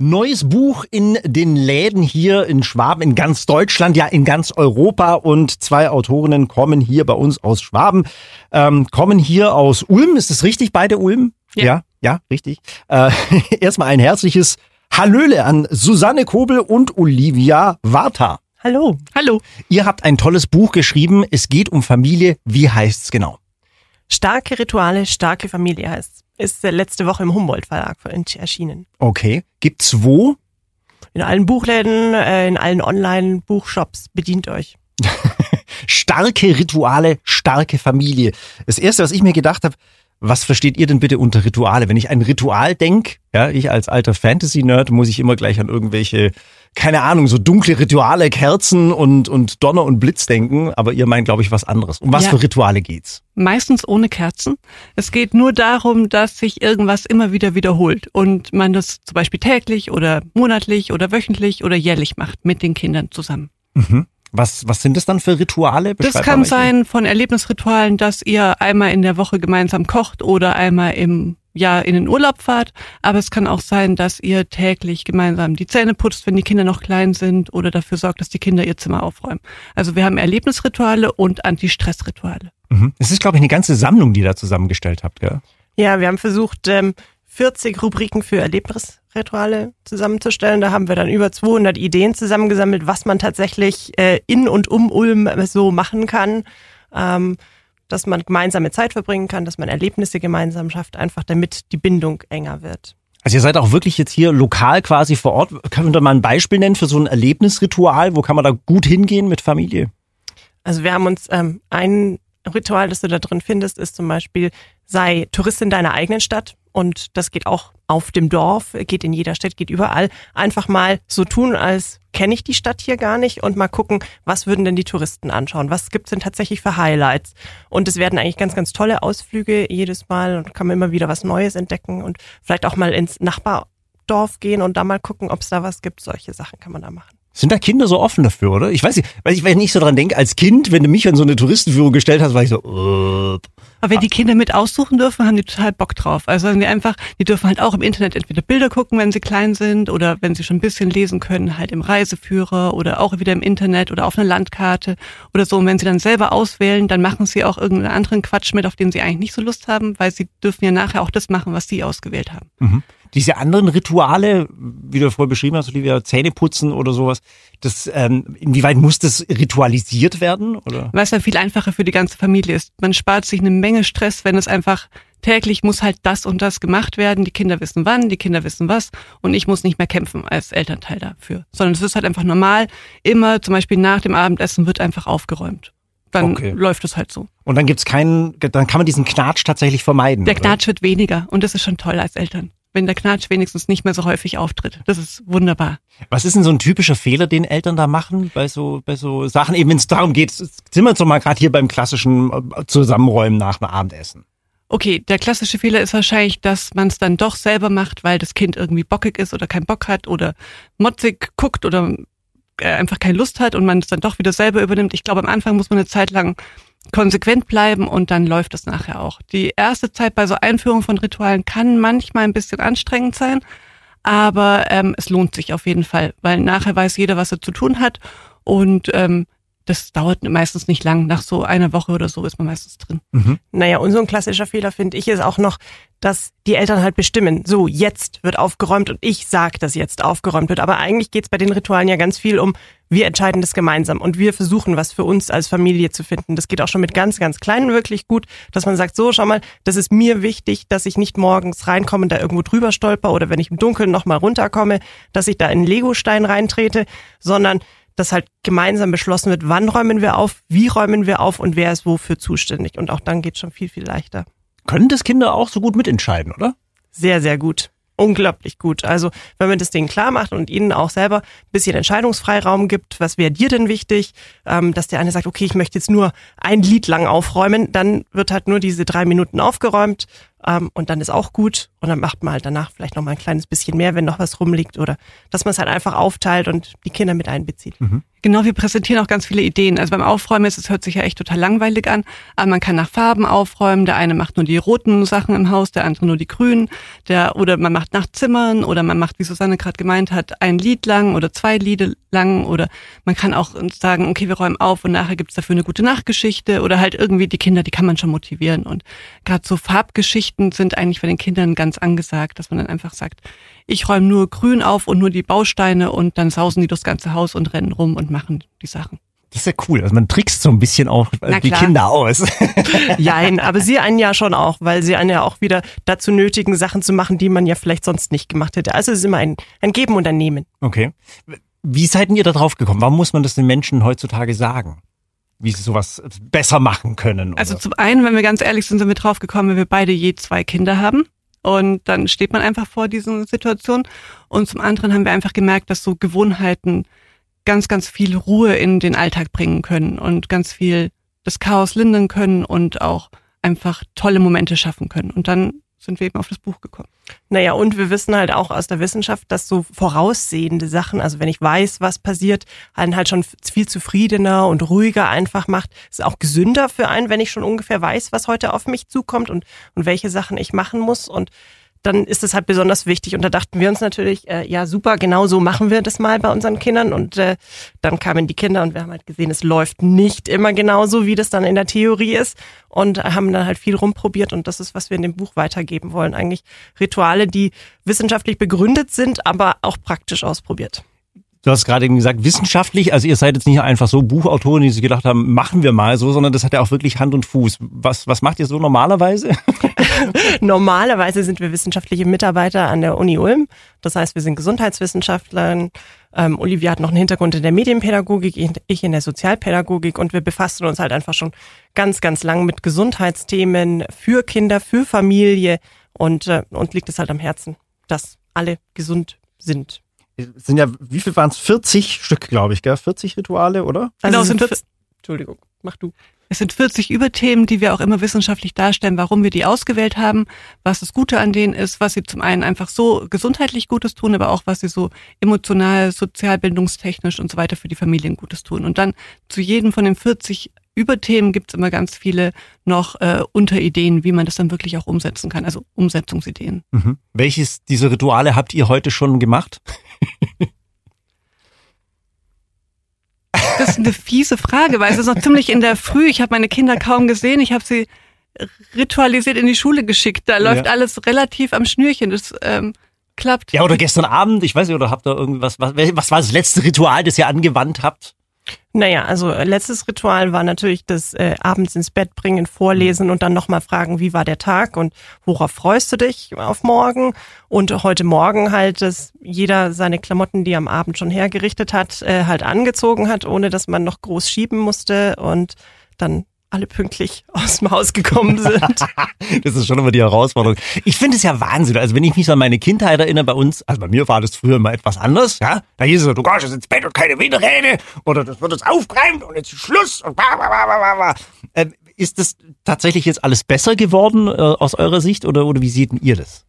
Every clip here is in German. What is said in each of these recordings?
Neues Buch in den Läden hier in Schwaben, in ganz Deutschland, ja in ganz Europa und zwei Autorinnen kommen hier bei uns aus Schwaben, ähm, kommen hier aus Ulm. Ist es richtig, beide Ulm? Ja. ja, ja, richtig. Äh, erstmal ein herzliches Hallöle an Susanne Kobel und Olivia Warta. Hallo. Hallo. Ihr habt ein tolles Buch geschrieben. Es geht um Familie. Wie heißt's genau? Starke Rituale, starke Familie heißt. Ist äh, letzte Woche im Humboldt Verlag erschienen. Okay. Gibt's wo? In allen Buchläden, äh, in allen Online-Buchshops. Bedient euch. starke Rituale, starke Familie. Das erste, was ich mir gedacht habe, was versteht ihr denn bitte unter Rituale? Wenn ich ein Ritual denk, ja, ich als alter Fantasy-Nerd muss ich immer gleich an irgendwelche, keine Ahnung, so dunkle Rituale, Kerzen und, und Donner und Blitz denken, aber ihr meint, glaube ich, was anderes. Um was Ja. für Rituale geht's? Meistens ohne Kerzen. Es geht nur darum, dass sich irgendwas immer wieder wiederholt und man das zum Beispiel täglich oder monatlich oder wöchentlich oder jährlich macht mit den Kindern zusammen. Was, was sind das dann für Rituale? Das Beschreib kann mal welche. sein von Erlebnisritualen, dass ihr einmal in der Woche gemeinsam kocht oder einmal im Jahr in den Urlaub fahrt. Aber es kann auch sein, dass ihr täglich gemeinsam die Zähne putzt, wenn die Kinder noch klein sind oder dafür sorgt, dass die Kinder ihr Zimmer aufräumen. Also wir haben Erlebnisrituale und Anti-Stress-Rituale. Mhm. Es ist, glaube ich, eine ganze Sammlung, die ihr da zusammengestellt habt, gell? Ja, wir haben versucht, ähm, 40 Rubriken für Erlebnisrituale zusammenzustellen. Da haben wir dann über 200 Ideen zusammengesammelt, was man tatsächlich äh, in und um Ulm so machen kann. Ähm, dass man gemeinsame Zeit verbringen kann, dass man Erlebnisse gemeinsam schafft, einfach damit die Bindung enger wird. Also ihr seid auch wirklich jetzt hier lokal quasi vor Ort. Könnt ihr mal ein Beispiel nennen für so ein Erlebnisritual? Wo kann man da gut hingehen mit Familie? Also wir haben uns ähm, ein Ritual, das du da drin findest, ist zum Beispiel, sei Tourist in deiner eigenen Stadt. Und das geht auch auf dem Dorf, geht in jeder Stadt, geht überall. Einfach mal so tun, als kenne ich die Stadt hier gar nicht und mal gucken, was würden denn die Touristen anschauen? Was gibt's denn tatsächlich für Highlights? Und es werden eigentlich ganz, ganz tolle Ausflüge jedes Mal und kann man immer wieder was Neues entdecken und vielleicht auch mal ins Nachbardorf gehen und da mal gucken, ob es da was gibt. Solche Sachen kann man da machen. Sind da Kinder so offen dafür, oder? Ich weiß nicht, weil ich, wenn ich so dran denke, als Kind, wenn du mich an so eine Touristenführung gestellt hast, war ich so, äh, Aber wenn die Kinder mit aussuchen dürfen, haben die total Bock drauf. Also die einfach, die dürfen halt auch im Internet entweder Bilder gucken, wenn sie klein sind, oder wenn sie schon ein bisschen lesen können, halt im Reiseführer oder auch wieder im Internet oder auf einer Landkarte oder so. Und wenn sie dann selber auswählen, dann machen sie auch irgendeinen anderen Quatsch mit, auf den sie eigentlich nicht so Lust haben, weil sie dürfen ja nachher auch das machen, was sie ausgewählt haben. diese anderen Rituale, wie du vorher beschrieben hast, Olivia, Zähneputzen oder sowas, das, ähm, inwieweit muss das ritualisiert werden? Oder? Weil es dann viel einfacher für die ganze Familie ist. Man spart sich eine Menge Stress, wenn es einfach täglich muss halt das und das gemacht werden. Die Kinder wissen wann, die Kinder wissen was und ich muss nicht mehr kämpfen als Elternteil dafür. Sondern es ist halt einfach normal. Immer zum Beispiel nach dem Abendessen wird einfach aufgeräumt. Dann Okay. läuft es halt so. Und dann gibt's keinen, dann kann man diesen Knatsch tatsächlich vermeiden. Der oder? Knatsch wird weniger und das ist schon toll als Eltern. Wenn der Knatsch wenigstens nicht mehr so häufig auftritt. Das ist wunderbar. Was ist denn so ein typischer Fehler, den Eltern da machen bei so, bei so Sachen, eben wenn es darum geht, sind wir jetzt mal gerade hier beim klassischen äh, Zusammenräumen nach dem Abendessen. Okay, der klassische Fehler ist wahrscheinlich, dass man es dann doch selber macht, weil das Kind irgendwie bockig ist oder keinen Bock hat oder motzig guckt oder äh, einfach keine Lust hat und man es dann doch wieder selber übernimmt. Ich glaube, am Anfang muss man eine Zeit lang konsequent bleiben und dann läuft es nachher auch. Die erste Zeit bei so Einführung von Ritualen kann manchmal ein bisschen anstrengend sein, aber ähm, es lohnt sich auf jeden Fall, weil nachher weiß jeder, was er zu tun hat und ähm, das dauert meistens nicht lang. Nach so einer Woche oder so ist man meistens drin. Naja, und so ein klassischer Fehler finde ich ist auch noch, dass die Eltern halt bestimmen, so jetzt wird aufgeräumt und ich sag, dass jetzt aufgeräumt wird. Aber eigentlich geht's bei den Ritualen ja ganz viel um, wir entscheiden das gemeinsam und wir versuchen, was für uns als Familie zu finden. Das geht auch schon mit ganz, ganz Kleinen wirklich gut, dass man sagt, so schau mal, das ist mir wichtig, dass ich nicht morgens reinkomme und da irgendwo drüber stolper oder wenn ich im Dunkeln nochmal runterkomme, dass ich da in einen Legostein reintrete, sondern dass halt gemeinsam beschlossen wird, wann räumen wir auf, wie räumen wir auf und wer ist wofür zuständig. Und auch dann geht schon viel, viel leichter. Können das Kinder auch so gut mitentscheiden, oder? Sehr, sehr gut. Unglaublich gut. Also, wenn man das denen klar macht und ihnen auch selber ein bisschen Entscheidungsfreiraum gibt, was wäre dir denn wichtig, ähm, dass der eine sagt, okay, ich möchte jetzt nur ein Lied lang aufräumen, dann wird halt nur diese drei Minuten aufgeräumt. Ähm, und dann ist auch gut und dann macht man halt danach vielleicht noch mal ein kleines bisschen mehr, wenn noch was rumliegt oder dass man es halt einfach aufteilt und die Kinder mit einbezieht. Mhm. Genau, wir präsentieren auch ganz viele Ideen. Also beim Aufräumen ist es hört sich ja echt total langweilig an, aber man kann nach Farben aufräumen. Der eine macht nur die roten Sachen im Haus, der andere nur die grünen. Der oder man macht nach Zimmern oder man macht, wie Susanne gerade gemeint hat, ein Lied lang oder zwei Lieder lang oder man kann auch sagen, okay, wir räumen auf und nachher gibt's dafür eine gute Nachtgeschichte oder halt irgendwie die Kinder, die kann man schon motivieren. Und gerade so Farbgeschichten sind eigentlich bei den Kindern ganz angesagt, dass man dann einfach sagt, ich räume nur grün auf und nur die Bausteine und dann sausen die durchs ganze Haus und rennen rum und machen die Sachen. Das ist ja cool. Also man trickst so ein bisschen auch Na die klar. Kinder aus. Jein, aber sie einen ja schon auch, weil sie einen ja auch wieder dazu nötigen, Sachen zu machen, die man ja vielleicht sonst nicht gemacht hätte. Also es ist immer ein, ein Geben und ein Nehmen. Okay. Wie seid ihr da drauf gekommen? Warum muss man das den Menschen heutzutage sagen? Wie sie sowas besser machen können? Also oder? Also zum einen, wenn wir ganz ehrlich sind, sind wir drauf gekommen, wenn wir beide je zwei Kinder haben. Und dann steht man einfach vor diesen Situationen. Und zum anderen haben wir einfach gemerkt, dass so Gewohnheiten ganz, ganz viel Ruhe in den Alltag bringen können und ganz viel das Chaos lindern können und auch einfach tolle Momente schaffen können. Und dann sind wir eben auf das Buch gekommen. Naja, und wir wissen halt auch aus der Wissenschaft, dass so voraussehende Sachen, also wenn ich weiß, was passiert, einen halt schon viel zufriedener und ruhiger einfach macht. Ist auch gesünder für einen, wenn ich schon ungefähr weiß, was heute auf mich zukommt und, und welche Sachen ich machen muss. Und dann ist es halt besonders wichtig. Und da dachten wir uns natürlich, äh, ja super, genau so machen wir das mal bei unseren Kindern. Und äh, dann kamen die Kinder und wir haben halt gesehen, es läuft nicht immer genauso, wie das dann in der Theorie ist. Und haben dann halt viel rumprobiert und das ist, was wir in dem Buch weitergeben wollen. Eigentlich Rituale, die wissenschaftlich begründet sind, aber auch praktisch ausprobiert. Du hast gerade eben gesagt, wissenschaftlich, also ihr seid jetzt nicht einfach so Buchautoren, die sich gedacht haben, machen wir mal so, sondern das hat ja auch wirklich Hand und Fuß. Was, was macht ihr so normalerweise? normalerweise sind wir wissenschaftliche Mitarbeiter an der Uni Ulm. Das heißt, wir sind Gesundheitswissenschaftler. Ähm, Olivia hat noch einen Hintergrund in der Medienpädagogik, ich in der Sozialpädagogik und wir befassen uns halt einfach schon ganz, ganz lang mit Gesundheitsthemen für Kinder, für Familie und äh, uns liegt es halt am Herzen, dass alle gesund sind es sind ja, wie viel waren es? 40 Stück, glaube ich, gell? 40 Rituale, oder? Also genau, sind 40, Entschuldigung, mach du. Es sind 40 Überthemen, die wir auch immer wissenschaftlich darstellen, warum wir die ausgewählt haben, was das Gute an denen ist, was sie zum einen einfach so gesundheitlich Gutes tun, aber auch was sie so emotional, sozialbildungstechnisch und so weiter für die Familien Gutes tun. Und dann zu jedem von den 40 Überthemen gibt es immer ganz viele noch äh, Unterideen, wie man das dann wirklich auch umsetzen kann, also Umsetzungsideen. Mhm. Welches dieser Rituale habt ihr heute schon gemacht? Das ist eine fiese Frage, weil es ist noch ziemlich in der Früh. Ich habe meine Kinder kaum gesehen. Ich habe sie ritualisiert in die Schule geschickt. Da läuft ja. alles relativ am Schnürchen. Das ähm, klappt. Ja, oder gestern Abend, ich weiß nicht, oder habt ihr irgendwas, was, was war das letzte Ritual, das ihr angewandt habt? Naja, also äh, letztes Ritual war natürlich das äh, abends ins Bett bringen, vorlesen mhm. und dann nochmal fragen, wie war der Tag und worauf freust du dich auf morgen? Und heute Morgen halt, dass jeder seine Klamotten, die er am Abend schon hergerichtet hat, äh, halt angezogen hat, ohne dass man noch groß schieben musste und dann alle pünktlich aus dem Haus gekommen sind. das ist schon immer die Herausforderung. Ich finde es ja Wahnsinn. Also wenn ich mich an meine Kindheit erinnere bei uns, also bei mir war das früher mal etwas anders, ja. Da hieß es so, du gehst jetzt ins Bett und keine Widerrede oder das wird jetzt aufgeräumt und jetzt Schluss und bla bla bla bla bla. Äh, ist das tatsächlich jetzt alles besser geworden äh, aus eurer Sicht oder, oder wie seht ihr das?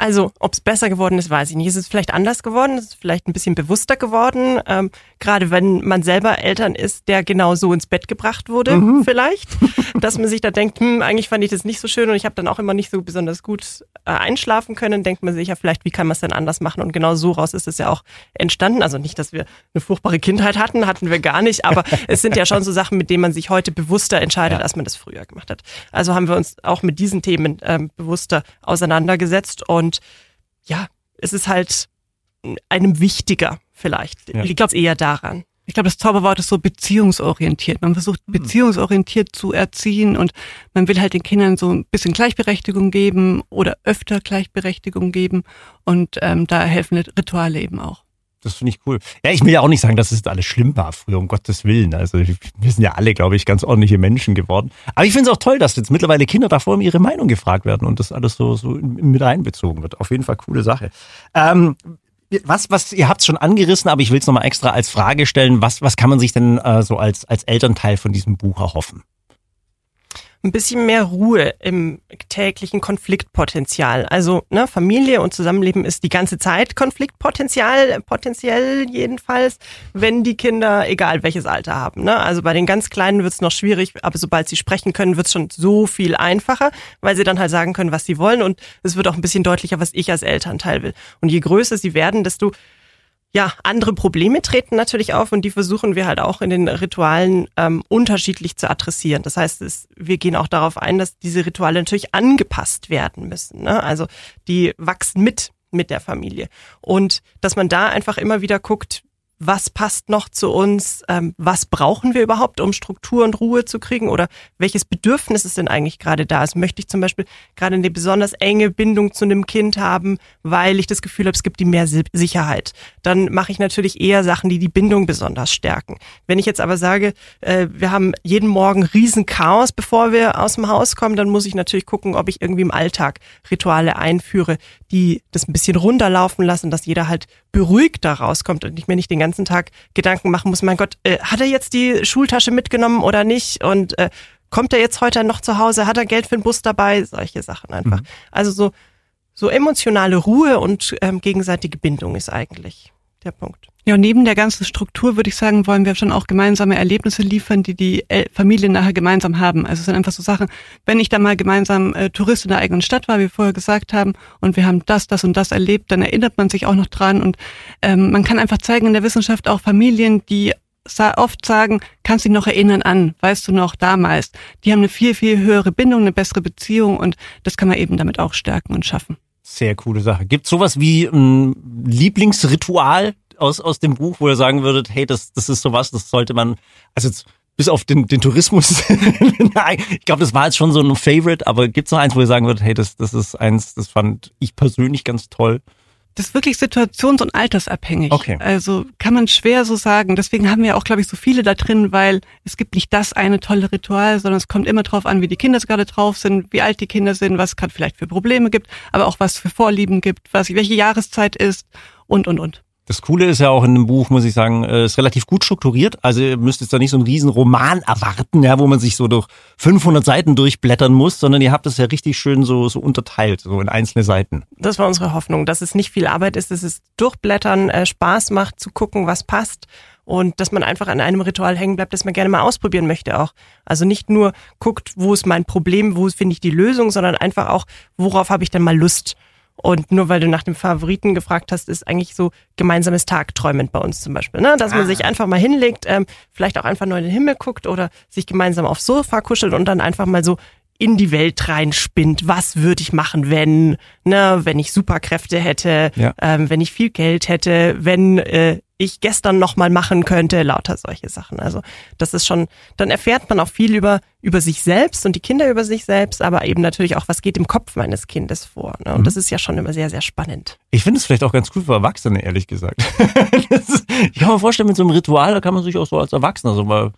Also, ob es besser geworden ist, weiß ich nicht. Ist es vielleicht anders geworden? Ist es vielleicht ein bisschen bewusster geworden? Ähm, Gerade wenn man selber Eltern ist, der genau so ins Bett gebracht wurde, mhm. vielleicht. Dass man sich da denkt, hm, eigentlich fand ich das nicht so schön und ich habe dann auch immer nicht so besonders gut äh, einschlafen können. Denkt man sich ja vielleicht, wie kann man es denn anders machen? Und genau so raus ist es ja auch entstanden. Also nicht, dass wir eine furchtbare Kindheit hatten, hatten wir gar nicht, aber es sind ja schon so Sachen, mit denen man sich heute bewusster entscheidet, ja. als man das früher gemacht hat. Also haben wir uns auch mit diesen Themen ähm, bewusster auseinandergesetzt und und ja, es ist halt einem wichtiger vielleicht. Ja. Ich glaube eher daran. Ich glaube, das Zauberwort ist so beziehungsorientiert. Man versucht mhm. beziehungsorientiert zu erziehen und man will halt den Kindern so ein bisschen Gleichberechtigung geben oder öfter Gleichberechtigung geben und ähm, da helfen Rituale eben auch. Das finde ich cool. Ja, ich will ja auch nicht sagen, dass es alles schlimm war früher, um Gottes Willen. Also wir sind ja alle, glaube ich, ganz ordentliche Menschen geworden. Aber ich finde es auch toll, dass jetzt mittlerweile Kinder davor um ihre Meinung gefragt werden und das alles so, so mit einbezogen wird. Auf jeden Fall coole Sache. Ähm, was, was, ihr habt es schon angerissen, aber ich will es nochmal extra als Frage stellen. Was, was kann man sich denn äh, so als, als Elternteil von diesem Buch erhoffen? Ein bisschen mehr Ruhe im täglichen Konfliktpotenzial. Also ne, Familie und Zusammenleben ist die ganze Zeit Konfliktpotenzial, potenziell jedenfalls, wenn die Kinder, egal welches Alter haben. Ne? Also bei den ganz Kleinen wird es noch schwierig, aber sobald sie sprechen können, wird es schon so viel einfacher, weil sie dann halt sagen können, was sie wollen und es wird auch ein bisschen deutlicher, was ich als Elternteil will. Und je größer sie werden, desto ja, andere Probleme treten natürlich auf und die versuchen wir halt auch in den Ritualen ähm, unterschiedlich zu adressieren. Das heißt, es, wir gehen auch darauf ein, dass diese Rituale natürlich angepasst werden müssen. Ne? Also die wachsen mit mit der Familie und dass man da einfach immer wieder guckt, was passt noch zu uns, ähm, was brauchen wir überhaupt, um Struktur und Ruhe zu kriegen oder welches Bedürfnis ist denn eigentlich gerade da? Also möchte ich zum Beispiel gerade eine besonders enge Bindung zu einem Kind haben, weil ich das Gefühl habe, es gibt ihm mehr Sicherheit. Dann mache ich natürlich eher Sachen, die die Bindung besonders stärken. Wenn ich jetzt aber sage, äh, wir haben jeden Morgen riesen Chaos, bevor wir aus dem Haus kommen, dann muss ich natürlich gucken, ob ich irgendwie im Alltag Rituale einführe, die das ein bisschen runterlaufen lassen, dass jeder halt beruhigt da rauskommt und ich mir nicht den ganzen Tag Gedanken machen muss, mein Gott, äh, hat er jetzt die Schultasche mitgenommen oder nicht? Und äh, kommt er jetzt heute noch zu Hause? Hat er Geld für den Bus dabei? Solche Sachen einfach. Mhm. Also so, so emotionale Ruhe und ähm, gegenseitige Bindung ist eigentlich der Punkt. Ja, und neben der ganzen Struktur würde ich sagen, wollen wir schon auch gemeinsame Erlebnisse liefern, die die Familien nachher gemeinsam haben. Also es sind einfach so Sachen, wenn ich da mal gemeinsam äh, Tourist in der eigenen Stadt war, wie wir vorher gesagt haben, und wir haben das, das und das erlebt, dann erinnert man sich auch noch dran. Und ähm, man kann einfach zeigen in der Wissenschaft auch Familien, die oft sagen, kannst dich noch erinnern an, weißt du noch damals. Die haben eine viel, viel höhere Bindung, eine bessere Beziehung und das kann man eben damit auch stärken und schaffen. Sehr coole Sache. Gibt sowas wie ein Lieblingsritual, aus, aus dem Buch, wo ihr sagen würdet, hey, das, das ist sowas, das sollte man, also jetzt, bis auf den, den Tourismus, nein, ich glaube, das war jetzt schon so ein Favorite, aber gibt es noch eins, wo ihr sagen würdet, hey, das, das ist eins, das fand ich persönlich ganz toll? Das ist wirklich situations- und altersabhängig. Okay. Also kann man schwer so sagen. Deswegen haben wir auch, glaube ich, so viele da drin, weil es gibt nicht das eine tolle Ritual, sondern es kommt immer drauf an, wie die Kinder gerade drauf sind, wie alt die Kinder sind, was es gerade vielleicht für Probleme gibt, aber auch was für Vorlieben gibt, was welche Jahreszeit ist und und und. Das Coole ist ja auch in dem Buch, muss ich sagen, äh, ist relativ gut strukturiert. Also ihr müsst jetzt da nicht so einen riesen Roman erwarten, ja, wo man sich so durch 500 Seiten durchblättern muss, sondern ihr habt es ja richtig schön so, so unterteilt, so in einzelne Seiten. Das war unsere Hoffnung, dass es nicht viel Arbeit ist, dass es durchblättern äh, Spaß macht, zu gucken, was passt und dass man einfach an einem Ritual hängen bleibt, das man gerne mal ausprobieren möchte auch. Also nicht nur guckt, wo ist mein Problem, wo finde ich die Lösung, sondern einfach auch, worauf habe ich denn mal Lust. Und nur weil du nach dem Favoriten gefragt hast, ist eigentlich so gemeinsames Tagträumen bei uns zum Beispiel. Ne? Dass man ah. sich einfach mal hinlegt, ähm, vielleicht auch einfach nur in den Himmel guckt oder sich gemeinsam aufs Sofa kuschelt und dann einfach mal so in die Welt reinspinnt. Was würde ich machen, wenn, ne, wenn ich Superkräfte hätte, ja. ähm, wenn ich viel Geld hätte, wenn äh, ich gestern noch mal machen könnte, lauter solche Sachen. Also das ist schon, dann erfährt man auch viel über über sich selbst und die Kinder über sich selbst, aber eben natürlich auch, was geht im Kopf meines Kindes vor. Ne? Und mhm. das ist ja schon immer sehr, sehr spannend. Ich finde es vielleicht auch ganz cool für Erwachsene, ehrlich gesagt. ist, ich kann mir vorstellen, mit so einem Ritual, da kann man sich auch so als Erwachsener so mal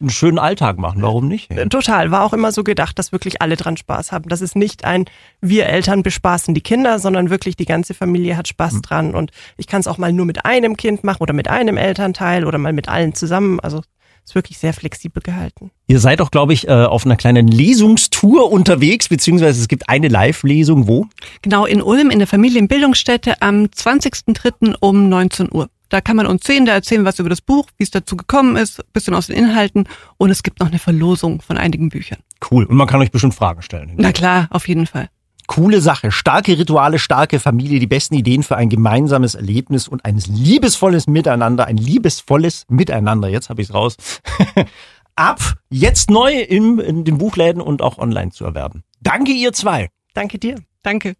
einen schönen Alltag machen. Warum nicht? Äh, total. War auch immer so gedacht, dass wirklich alle dran Spaß haben. Das ist nicht ein, wir Eltern bespaßen die Kinder, sondern wirklich die ganze Familie hat Spaß mhm. dran. Und ich kann es auch mal nur mit einem Kind machen oder mit einem Elternteil oder mal mit allen zusammen. Also ist wirklich sehr flexibel gehalten. Ihr seid auch, glaube ich, äh, auf einer kleinen Lesungstour unterwegs, beziehungsweise es gibt eine Live-Lesung. Wo? Genau, in Ulm, in der Familienbildungsstätte am 20.03. um 19 Uhr. Da kann man uns sehen, da erzählen wir was über das Buch, wie es dazu gekommen ist, bisschen aus den Inhalten und es gibt noch eine Verlosung von einigen Büchern. Cool. Und man kann euch bestimmt Fragen stellen. Na klar, auf jeden Fall. Coole Sache. Starke Rituale, starke Familie, die besten Ideen für ein gemeinsames Erlebnis und ein liebesvolles Miteinander, ein liebesvolles Miteinander. Jetzt habe ich es raus. Ab jetzt neu im, in den Buchläden und auch online zu erwerben. Danke ihr zwei. Danke dir. Danke.